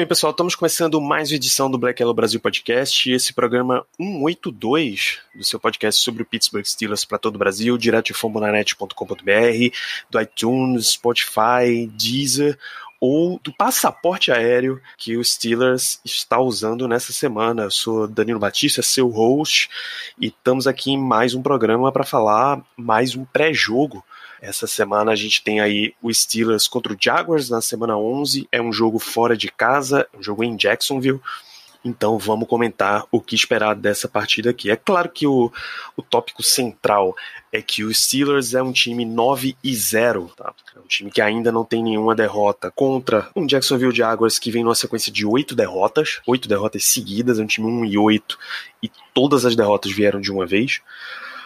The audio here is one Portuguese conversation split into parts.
bem, pessoal, estamos começando mais uma edição do Black Yellow Brasil Podcast, esse programa 182 do seu podcast sobre o Pittsburgh Steelers para todo o Brasil, direto de fambonanet.com.br, do iTunes, Spotify, Deezer ou do passaporte aéreo que o Steelers está usando nessa semana. Eu sou Danilo Batista, seu host, e estamos aqui em mais um programa para falar mais um pré-jogo essa semana a gente tem aí o Steelers contra o Jaguars na semana 11. É um jogo fora de casa, um jogo em Jacksonville. Então vamos comentar o que esperar dessa partida aqui. É claro que o, o tópico central é que o Steelers é um time 9 e 0, tá? É um time que ainda não tem nenhuma derrota contra um Jacksonville Jaguars que vem numa sequência de oito derrotas, oito derrotas seguidas, é um time 1 e 8 e todas as derrotas vieram de uma vez.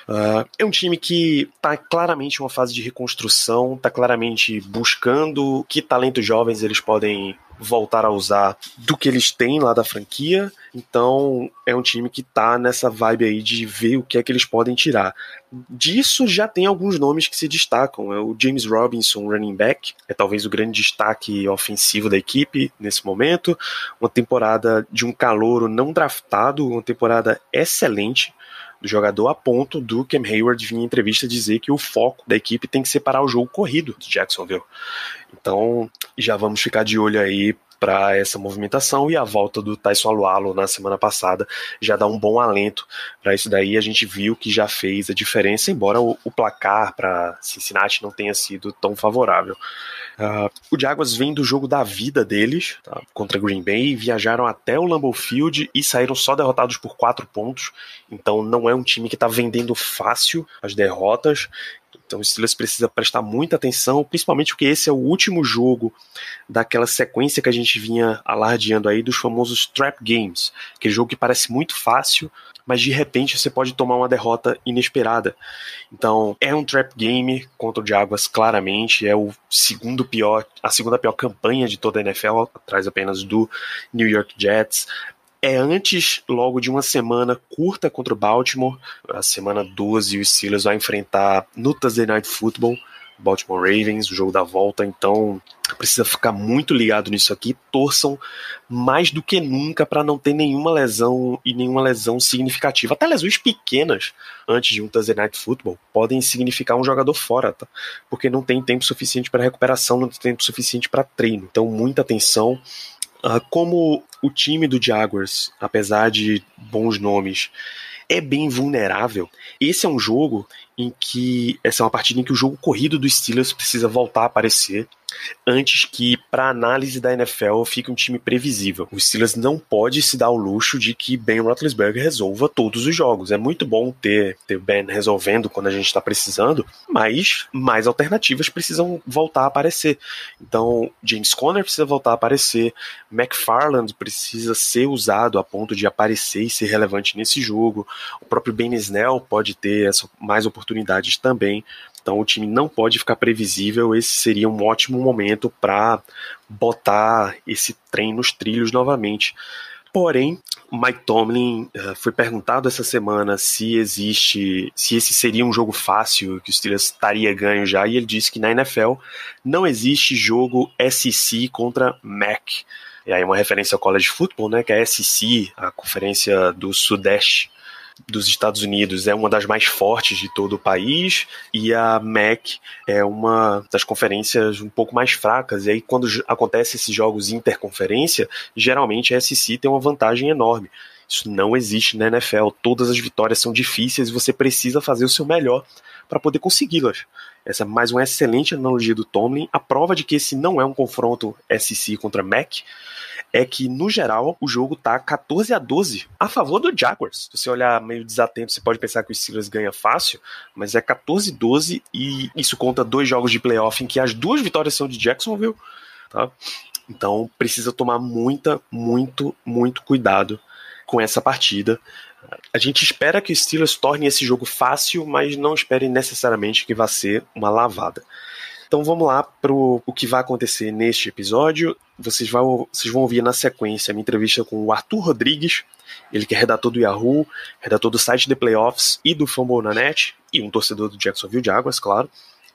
Uh, é um time que está claramente em uma fase de reconstrução, está claramente buscando que talentos jovens eles podem voltar a usar do que eles têm lá da franquia. Então é um time que está nessa vibe aí de ver o que é que eles podem tirar. Disso já tem alguns nomes que se destacam. É o James Robinson, running back, é talvez o grande destaque ofensivo da equipe nesse momento. Uma temporada de um calouro não draftado, uma temporada excelente do jogador a ponto do Cam Hayward vir em entrevista dizer que o foco da equipe tem que separar o jogo corrido de Jacksonville. Então, já vamos ficar de olho aí para essa movimentação e a volta do Tyson Alualo na semana passada já dá um bom alento para isso daí. A gente viu que já fez a diferença, embora o, o placar para Cincinnati não tenha sido tão favorável. Uh, o Jaguars vem do jogo da vida deles tá, contra Green Bay, viajaram até o Lambeau Field e saíram só derrotados por quatro pontos. Então não é um time que está vendendo fácil as derrotas. Então o Steelers precisa prestar muita atenção, principalmente porque esse é o último jogo daquela sequência que a gente vinha alardeando aí dos famosos trap games, aquele jogo que parece muito fácil, mas de repente você pode tomar uma derrota inesperada. Então, é um trap game contra o Jaguars, claramente, é o segundo pior, a segunda pior campanha de toda a NFL, atrás apenas do New York Jets. É antes, logo de uma semana curta contra o Baltimore, a semana 12, o Steelers vai enfrentar no Thursday Night Football Baltimore Ravens, o jogo da volta, então precisa ficar muito ligado nisso aqui. Torçam mais do que nunca para não ter nenhuma lesão e nenhuma lesão significativa. Até lesões pequenas antes de um Thursday Night Football podem significar um jogador fora, tá? Porque não tem tempo suficiente para recuperação, não tem tempo suficiente para treino. Então, muita atenção. Uh, como o time do Jaguars, apesar de bons nomes, é bem vulnerável. Esse é um jogo em que essa é uma partida em que o jogo corrido do Steelers precisa voltar a aparecer antes que, para análise da NFL, fique um time previsível. O Steelers não pode se dar o luxo de que Ben Roethlisberger resolva todos os jogos. É muito bom ter, ter Ben resolvendo quando a gente está precisando, mas mais alternativas precisam voltar a aparecer. Então, James Conner precisa voltar a aparecer, McFarland precisa ser usado a ponto de aparecer e ser relevante nesse jogo. O próprio Ben Snell pode ter essa, mais oportunidades também. Então o time não pode ficar previsível. Esse seria um ótimo momento para botar esse trem nos trilhos novamente. Porém, Mike Tomlin uh, foi perguntado essa semana se existe, se esse seria um jogo fácil, que o Steelers estaria ganho já, e ele disse que na NFL não existe jogo SEC contra MAC. E aí uma referência ao college football, né, que é a SEC, a conferência do Sudeste dos Estados Unidos é uma das mais fortes de todo o país e a MEC é uma das conferências um pouco mais fracas. E aí, quando acontece esses jogos interconferência, geralmente a SEC tem uma vantagem enorme. Isso não existe na NFL. Todas as vitórias são difíceis e você precisa fazer o seu melhor para poder consegui-las. Essa é mais uma excelente analogia do Tomlin. A prova de que esse não é um confronto SEC contra MEC é que, no geral, o jogo tá 14 a 12 a favor do Jaguars. Se você olhar meio desatento, você pode pensar que o Steelers ganha fácil, mas é 14 a 12 e isso conta dois jogos de playoff em que as duas vitórias são de Jacksonville, tá? Então precisa tomar muita, muito, muito cuidado com essa partida. A gente espera que o Steelers torne esse jogo fácil, mas não espere necessariamente que vá ser uma lavada. Então vamos lá para o que vai acontecer neste episódio. Vocês vão, vocês vão ouvir na sequência a minha entrevista com o Arthur Rodrigues, ele que é redator do Yahoo, redator do site The Playoffs e do Fumble na Net, e um torcedor do Jacksonville Jaguars, claro.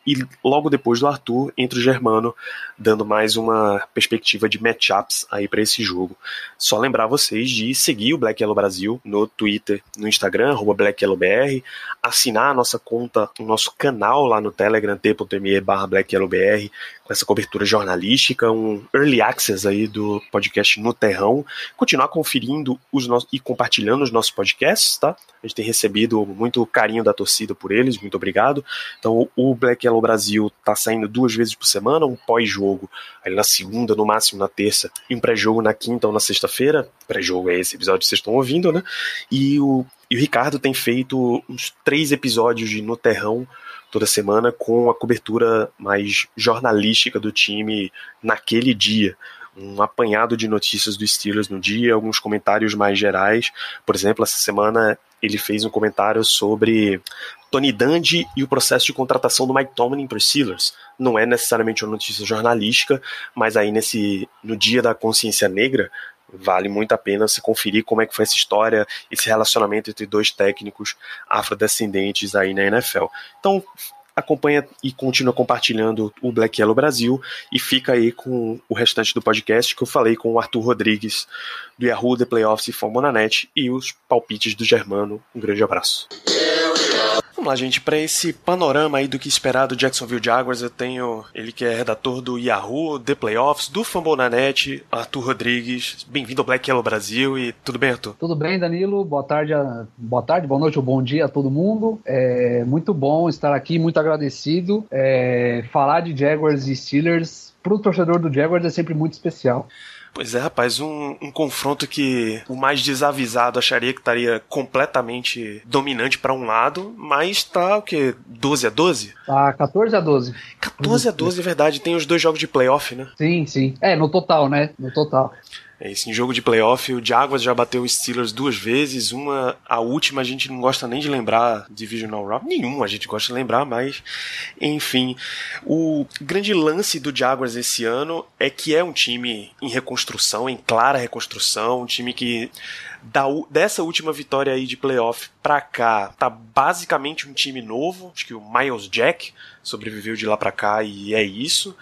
E logo depois do Arthur, entra o Germano, dando mais uma perspectiva de matchups aí para esse jogo. Só lembrar vocês de seguir o Black Yellow Brasil no Twitter, no Instagram, BlackYellowBR, assinar a nossa conta, o nosso canal lá no Telegram, t.me barra BlackYellowBR, com essa cobertura jornalística, um early access aí do podcast no Terrão, continuar conferindo os nossos e compartilhando os nossos podcasts, tá? A gente tem recebido muito carinho da torcida por eles, muito obrigado. Então o Black Yellow Brasil tá saindo duas vezes por semana, um pós-jogo aí na segunda, no máximo na terça, e um pré-jogo na quinta ou na sexta-feira. Pré-jogo é esse episódio que vocês estão ouvindo, né? E o, e o Ricardo tem feito uns três episódios de No Terrão toda semana com a cobertura mais jornalística do time naquele dia. Um apanhado de notícias do Steelers no dia, alguns comentários mais gerais. Por exemplo, essa semana ele fez um comentário sobre Tony Dungy e o processo de contratação do Mike Tomlin para os Steelers. Não é necessariamente uma notícia jornalística, mas aí nesse no dia da consciência negra, vale muito a pena se conferir como é que foi essa história, esse relacionamento entre dois técnicos afrodescendentes aí na NFL. Então, acompanha e continua compartilhando o Black Yellow Brasil e fica aí com o restante do podcast que eu falei com o Arthur Rodrigues do Yahoo The Playoffs e Fomonanet e os palpites do Germano. Um grande abraço. Vamos lá, gente, para esse panorama aí do que esperar do Jacksonville Jaguars, eu tenho ele que é redator do Yahoo, The Playoffs, do Fambonanet, Arthur Rodrigues. Bem-vindo ao Black Yellow Brasil e tudo bem, Arthur? Tudo bem, Danilo. Boa tarde, boa tarde, boa noite ou bom dia a todo mundo. É muito bom estar aqui, muito agradecido. É... Falar de Jaguars e Steelers para o torcedor do Jaguars é sempre muito especial. Pois é, rapaz, um, um, confronto que o mais desavisado acharia que estaria completamente dominante para um lado, mas tá o quê? 12 a 12? Tá 14 a 12. 14 a 12, é verdade. Tem os dois jogos de playoff, né? Sim, sim. É, no total, né? No total. É isso, em jogo de playoff, o Jaguars já bateu o Steelers duas vezes, uma, a última a gente não gosta nem de lembrar, Divisional Round, nenhum a gente gosta de lembrar, mas enfim. O grande lance do Jaguars esse ano é que é um time em reconstrução, em clara reconstrução, um time que da, dessa última vitória aí de playoff pra cá, tá basicamente um time novo, acho que o Miles Jack sobreviveu de lá pra cá e é isso.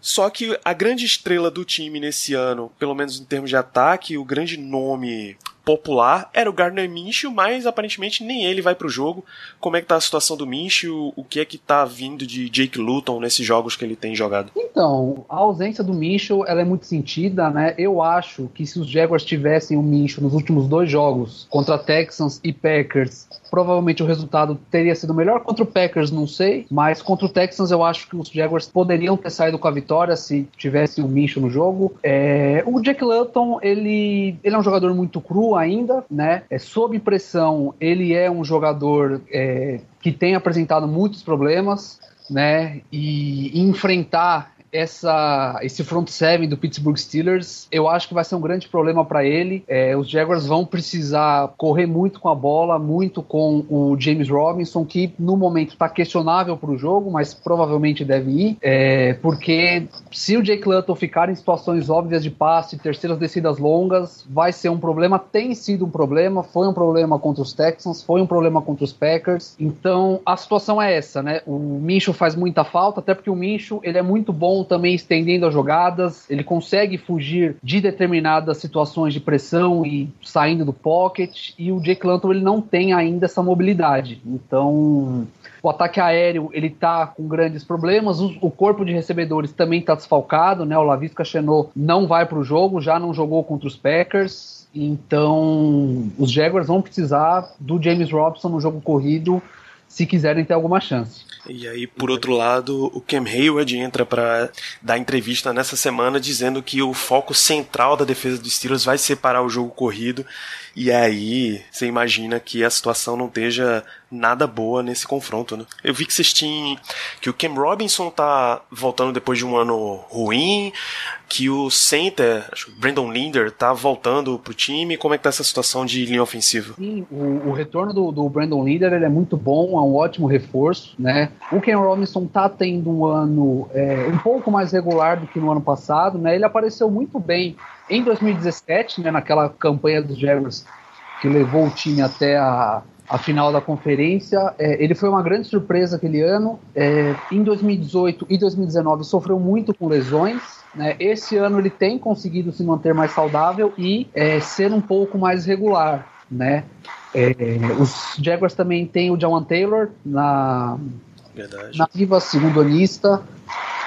Só que a grande estrela do time nesse ano, pelo menos em termos de ataque, o grande nome popular era o Gardner Minshew, mas aparentemente nem ele vai pro jogo. Como é que tá a situação do Minshew? O que é que tá vindo de Jake Luton nesses jogos que ele tem jogado? Então, a ausência do Minshew, ela é muito sentida, né? Eu acho que se os Jaguars tivessem o Minshew nos últimos dois jogos, contra Texans e Packers, provavelmente o resultado teria sido melhor. Contra o Packers, não sei, mas contra o Texans eu acho que os Jaguars poderiam ter saído com a vitória se tivesse o Minshew no jogo. É... O Jake Luton, ele, ele é um jogador muito cru ainda, né? É, sob pressão, ele é um jogador é, que tem apresentado muitos problemas, né? E enfrentar essa, esse front seven do Pittsburgh Steelers, eu acho que vai ser um grande problema para ele. É, os Jaguars vão precisar correr muito com a bola, muito com o James Robinson, que no momento está questionável para o jogo, mas provavelmente deve ir, é, porque se o Jake Luton ficar em situações óbvias de passe, terceiras descidas longas, vai ser um problema. Tem sido um problema, foi um problema contra os Texans, foi um problema contra os Packers. Então a situação é essa, né? O Minshew faz muita falta, até porque o Minshew ele é muito bom também estendendo as jogadas, ele consegue fugir de determinadas situações de pressão e saindo do pocket, e o Jake Lanton ele não tem ainda essa mobilidade. Então, o ataque aéreo ele tá com grandes problemas, o, o corpo de recebedores também está desfalcado, né? O Lavisca Chenot não vai para o jogo, já não jogou contra os Packers. Então, os Jaguars vão precisar do James Robson no jogo corrido se quiserem ter alguma chance. E aí, por outro lado, o Cam Hayward entra para dar entrevista nessa semana dizendo que o foco central da defesa dos Steelers vai separar o jogo corrido. E aí, você imagina que a situação não esteja nada boa nesse confronto, né? Eu vi que vocês tinham que o Cam Robinson tá voltando depois de um ano ruim, que o center, acho Brandon Linder, tá voltando pro time. Como é que tá essa situação de linha ofensiva? Sim, o, o retorno do, do, Brandon Linder é muito bom, é um ótimo reforço, né? O Ken Robinson tá tendo um ano é, um pouco mais regular do que no ano passado, né? Ele apareceu muito bem em 2017, né? Naquela campanha dos Jaguars que levou o time até a, a final da conferência. É, ele foi uma grande surpresa aquele ano. É, em 2018 e 2019 sofreu muito com lesões. Né? Esse ano ele tem conseguido se manter mais saudável e é, ser um pouco mais regular. Né? É, os Jaguars também têm o Jawan Taylor na, Verdade. na viva segundo anista.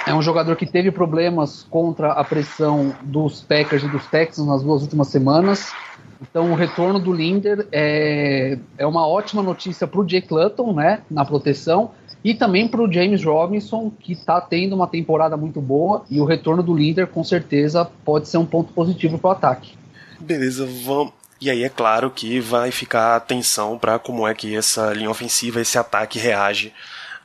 É um jogador que teve problemas contra a pressão dos Packers e dos Texans nas duas últimas semanas. Então, o retorno do Linder é, é uma ótima notícia para o Jake Lutton, né, na proteção, e também para o James Robinson, que está tendo uma temporada muito boa, e o retorno do Linder, com certeza, pode ser um ponto positivo para o ataque. Beleza, vamos. E aí é claro que vai ficar atenção para como é que essa linha ofensiva, esse ataque reage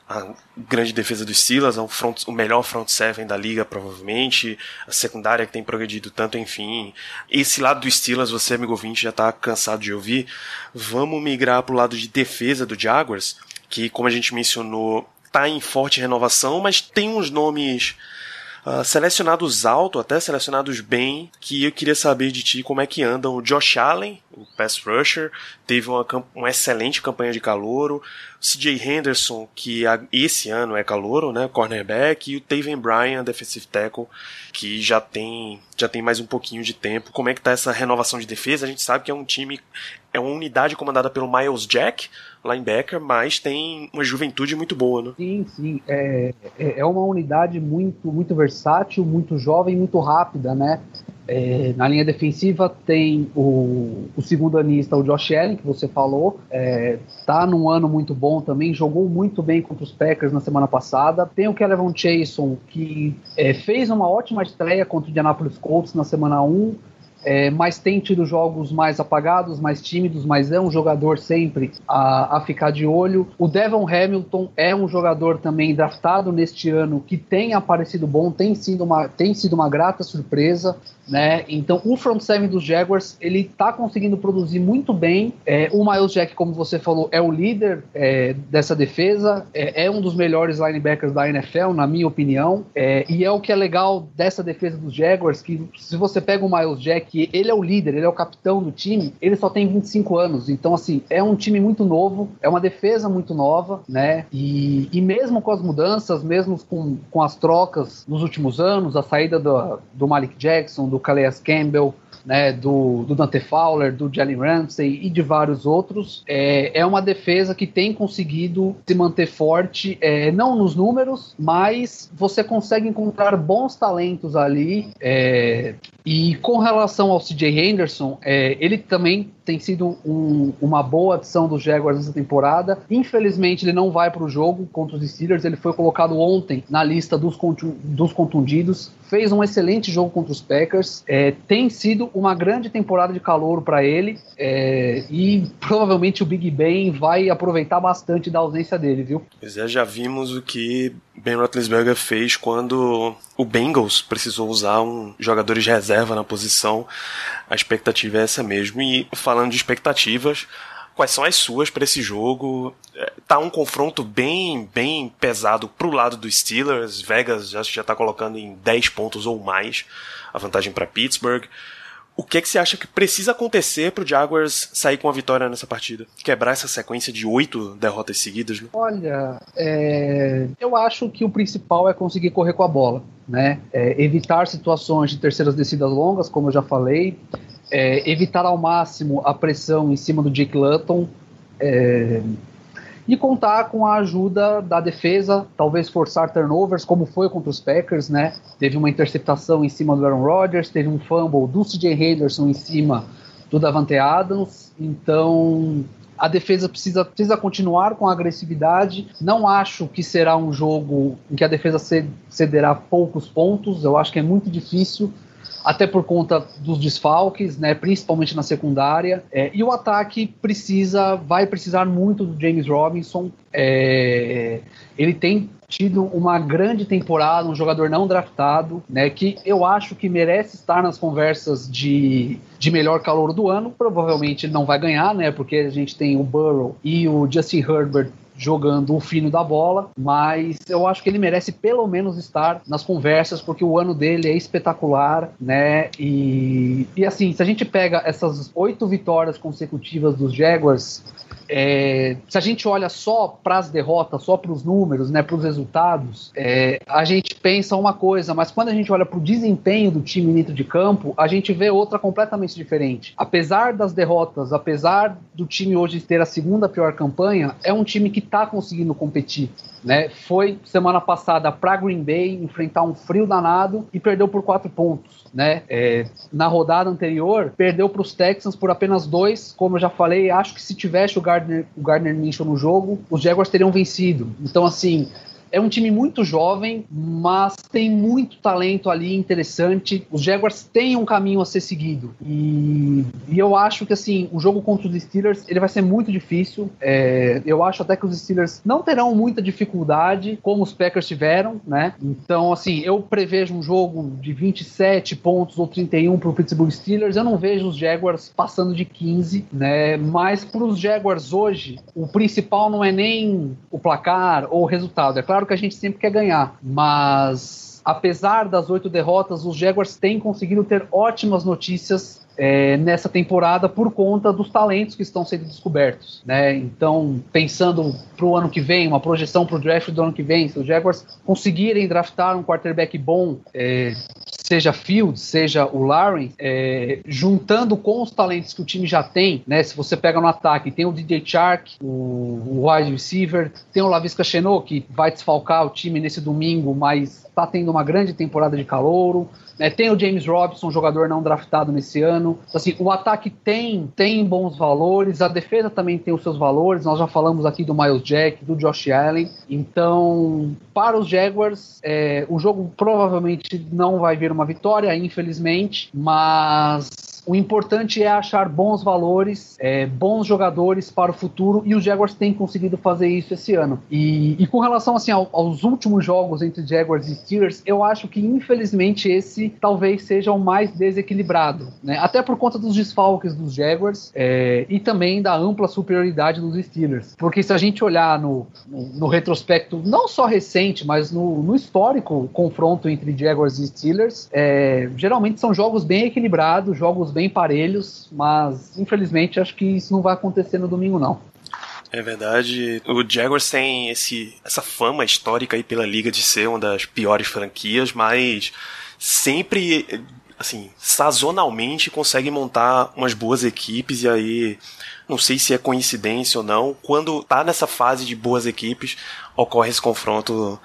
a grande defesa dos Steelers, é o, front, o melhor front seven da liga, provavelmente, a secundária que tem progredido tanto, enfim. Esse lado dos Steelers, você, amigo ouvinte, já está cansado de ouvir. Vamos migrar para o lado de defesa do Jaguars, que, como a gente mencionou, está em forte renovação, mas tem uns nomes uh, selecionados alto, até selecionados bem, que eu queria saber de ti como é que andam o Josh Allen, o pass rusher, teve uma, uma excelente campanha de calouro, CJ Henderson, que esse ano é calouro, né, cornerback, e o Taven Bryan, defensive tackle, que já tem, já tem mais um pouquinho de tempo. Como é que tá essa renovação de defesa? A gente sabe que é um time, é uma unidade comandada pelo Miles Jack, linebacker, mas tem uma juventude muito boa, né? Sim, sim. É, é, é uma unidade muito, muito versátil, muito jovem, muito rápida, né? É, na linha defensiva tem o, o, segundo anista, o Josh Allen, que você falou, é, tá num ano muito bom também, jogou muito bem contra os Packers na semana passada. Tem o Kelvin Chason, que é, fez uma ótima estreia contra o Indianapolis Colts na semana 1, é, mas tem tido jogos mais apagados, mais tímidos, mas é um jogador sempre a, a ficar de olho. O Devon Hamilton é um jogador também draftado neste ano que tem aparecido bom, tem sido uma, tem sido uma grata surpresa. Né? Então o front seven dos Jaguars ele está conseguindo produzir muito bem. É, o Miles Jack, como você falou, é o líder é, dessa defesa, é, é, um dos melhores linebackers da NFL, na minha opinião. É, e é o que é legal dessa defesa dos Jaguars, que se você pega o Miles Jack, ele é o líder, ele é o capitão do time, ele só tem 25 anos. Então assim é um time muito novo, é uma defesa muito nova, né? E, e mesmo com as mudanças, mesmo com, com as trocas nos últimos anos, a saída do, do Malik Jackson, do do Calais Campbell, né, do, do Dante Fowler, do Jalen Ramsey e de vários outros, é, é uma defesa que tem conseguido se manter forte, é, não nos números, mas você consegue encontrar bons talentos ali. É, e com relação ao CJ Henderson, é, ele também tem sido um, uma boa adição dos Jaguars nessa temporada. Infelizmente, ele não vai para o jogo contra os Steelers. Ele foi colocado ontem na lista dos, dos contundidos. Fez um excelente jogo contra os Packers. É, tem sido uma grande temporada de calor para ele. É, e provavelmente o Big Ben vai aproveitar bastante da ausência dele, viu? Pois é, já vimos o que Ben Roethlisberger fez quando o Bengals precisou usar um jogadores de reserva na posição. A expectativa é essa mesmo. E falando de expectativas, quais são as suas para esse jogo? É, tá um confronto bem, bem pesado pro lado dos Steelers. Vegas já já tá colocando em 10 pontos ou mais a vantagem para Pittsburgh. O que, é que você acha que precisa acontecer para o Jaguars sair com a vitória nessa partida? Quebrar essa sequência de oito derrotas seguidas? Né? Olha, é... eu acho que o principal é conseguir correr com a bola. Né? É, evitar situações de terceiras descidas longas, como eu já falei. É, evitar ao máximo a pressão em cima do Jake Lutton. E contar com a ajuda da defesa, talvez forçar turnovers, como foi contra os Packers, né? Teve uma interceptação em cima do Aaron Rodgers, teve um fumble do CJ Henderson em cima do Davante Adams, então a defesa precisa, precisa continuar com a agressividade. Não acho que será um jogo em que a defesa cederá poucos pontos. Eu acho que é muito difícil até por conta dos desfalques, né, principalmente na secundária. É, e o ataque precisa, vai precisar muito do James Robinson. É, ele tem tido uma grande temporada, um jogador não draftado, né, que eu acho que merece estar nas conversas de, de melhor calor do ano. Provavelmente não vai ganhar, né, porque a gente tem o Burrow e o Justin Herbert jogando o fino da bola, mas eu acho que ele merece pelo menos estar nas conversas, porque o ano dele é espetacular, né? E, e assim, se a gente pega essas oito vitórias consecutivas dos Jaguars, é, se a gente olha só para as derrotas, só para os números, né, para os resultados, é, a gente pensa uma coisa, mas quando a gente olha para o desempenho do time dentro de campo, a gente vê outra completamente diferente. Apesar das derrotas, apesar do time hoje ter a segunda pior campanha, é um time que está conseguindo competir. Né? Foi semana passada para Green Bay enfrentar um frio danado e perdeu por quatro pontos. Né? É, na rodada anterior, perdeu para os Texans por apenas dois. Como eu já falei, acho que se tivesse o Gardner, o Gardner Minshew no jogo, os Jaguars teriam vencido. Então, assim, é um time muito jovem, mas tem muito talento ali interessante. Os Jaguars têm um caminho a ser seguido. E, e eu acho que assim, o jogo contra os Steelers ele vai ser muito difícil. É, eu acho até que os Steelers não terão muita dificuldade, como os Packers tiveram, né? Então, assim, eu prevejo um jogo de 27 pontos ou 31 para o Pittsburgh Steelers. Eu não vejo os Jaguars passando de 15, né? Mas para os Jaguars hoje, o principal não é nem o placar ou o resultado. É claro Claro que a gente sempre quer ganhar, mas apesar das oito derrotas, os Jaguars têm conseguido ter ótimas notícias é, nessa temporada por conta dos talentos que estão sendo descobertos. Né? Então, pensando para o ano que vem, uma projeção para o draft do ano que vem, se os Jaguars conseguirem draftar um quarterback bom, é, seja Fields, seja o Lawrence, é, juntando com os talentos que o time já tem, né? Se você pega no ataque, tem o DJ Chark, o, o wide receiver, tem o Lavisca Chenot, que vai desfalcar o time nesse domingo, mas está tendo uma grande temporada de calouro. Né? Tem o James Robinson, jogador não draftado nesse ano. Assim, o ataque tem, tem bons valores, a defesa também tem os seus valores. Nós já falamos aqui do Miles Jack, do Josh Allen. Então, para os Jaguars, é, o jogo provavelmente não vai vir uma vitória, infelizmente, mas o importante é achar bons valores, é, bons jogadores para o futuro e os Jaguars têm conseguido fazer isso esse ano. E, e com relação assim ao, aos últimos jogos entre Jaguars e Steelers, eu acho que infelizmente esse talvez seja o mais desequilibrado, né? Até por conta dos desfalques dos Jaguars é, e também da ampla superioridade dos Steelers. Porque se a gente olhar no, no, no retrospecto, não só recente, mas no, no histórico confronto entre Jaguars e Steelers, é, geralmente são jogos bem equilibrados, jogos bem parelhos, mas infelizmente acho que isso não vai acontecer no domingo, não. É verdade. O Jaguars tem esse, essa fama histórica aí pela liga de ser uma das piores franquias, mas sempre, assim, sazonalmente consegue montar umas boas equipes e aí não sei se é coincidência ou não, quando tá nessa fase de boas equipes, ocorre esse confronto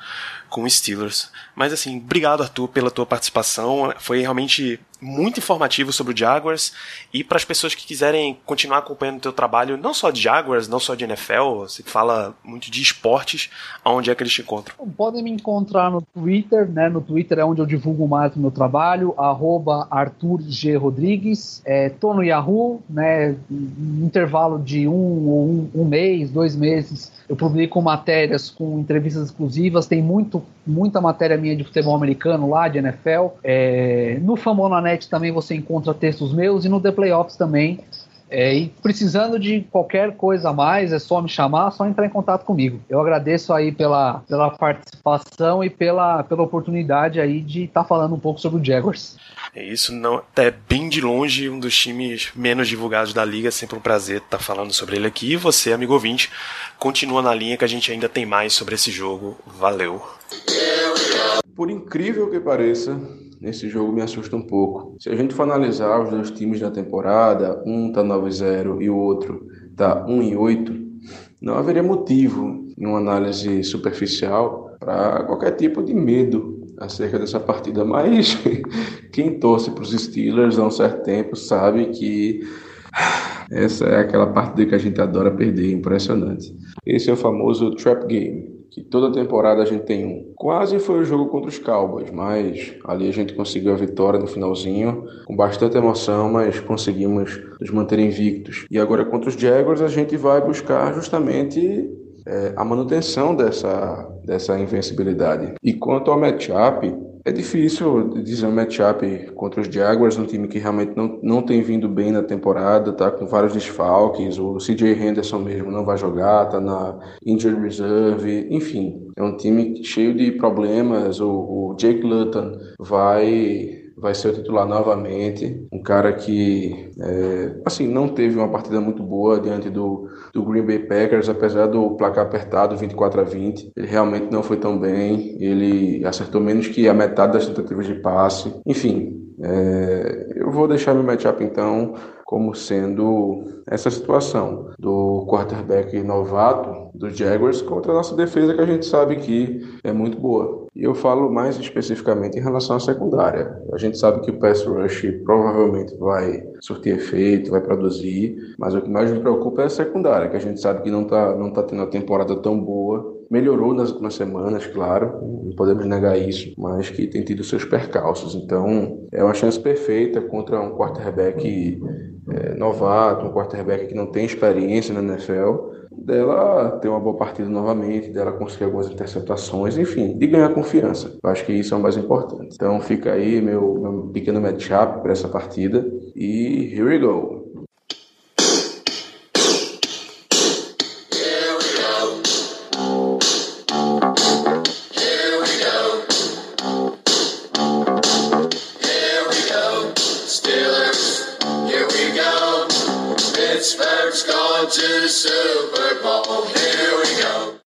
com os Steelers. Mas assim, obrigado Arthur pela tua participação. Foi realmente muito informativo sobre o Jaguars e para as pessoas que quiserem continuar acompanhando o teu trabalho, não só de Jaguars, não só de NFL, você fala muito de esportes, aonde é que eles te encontram? Podem me encontrar no Twitter, né? No Twitter é onde eu divulgo mais o meu trabalho, arroba Arthur G. Rodrigues. É, tô no Yahoo, né? Intervalo de um ou um, um mês, dois meses, eu publico matérias com entrevistas exclusivas, tem muito, muita matéria minha de futebol americano lá, de NFL. É, no Famonanet também você encontra textos meus e no The Playoffs também. É, e precisando de qualquer coisa a mais, é só me chamar, é só entrar em contato comigo. Eu agradeço aí pela, pela participação e pela, pela oportunidade aí de estar tá falando um pouco sobre o Jaguars. É isso, não é bem de longe um dos times menos divulgados da liga, é sempre um prazer estar tá falando sobre ele aqui. E você, amigo ouvinte, continua na linha que a gente ainda tem mais sobre esse jogo. Valeu! Por incrível que pareça, nesse jogo me assusta um pouco. Se a gente for analisar os dois times da temporada, um tá 9-0 e o outro tá 1 8, não haveria motivo em uma análise superficial para qualquer tipo de medo acerca dessa partida, mas quem torce para os Steelers há um certo tempo sabe que Essa é aquela partida que a gente adora perder, impressionante. Esse é o famoso trap game, que toda temporada a gente tem um. Quase foi o jogo contra os Cowboys, mas ali a gente conseguiu a vitória no finalzinho, com bastante emoção, mas conseguimos nos manter invictos. E agora contra os Jaguars a gente vai buscar justamente é, a manutenção dessa, dessa invencibilidade. E quanto ao matchup, é difícil dizer um matchup contra os Jaguars, um time que realmente não, não tem vindo bem na temporada, tá? Com vários desfalques, o CJ Henderson mesmo não vai jogar, tá na injured reserve, enfim, é um time cheio de problemas, o, o Jake Luton vai vai ser o titular novamente. Um cara que, é, assim, não teve uma partida muito boa diante do, do Green Bay Packers, apesar do placar apertado, 24 a 20. Ele realmente não foi tão bem. Ele acertou menos que a metade das tentativas de passe. Enfim, é, eu vou deixar meu matchup então como sendo essa situação do quarterback novato do Jaguars contra a nossa defesa que a gente sabe que é muito boa. E eu falo mais especificamente em relação à secundária. A gente sabe que o pass rush provavelmente vai surtir efeito, vai produzir, mas o que mais me preocupa é a secundária, que a gente sabe que não está não tá tendo uma temporada tão boa. Melhorou nas últimas semanas, claro, não podemos negar isso, mas que tem tido seus percalços. Então, é uma chance perfeita contra um quarterback é, novato, um quarterback que não tem experiência na NFL, dela ter uma boa partida novamente, dela conseguir algumas interceptações, enfim, de ganhar confiança. Eu acho que isso é o mais importante. Então fica aí meu, meu pequeno matchup para essa partida e here we go.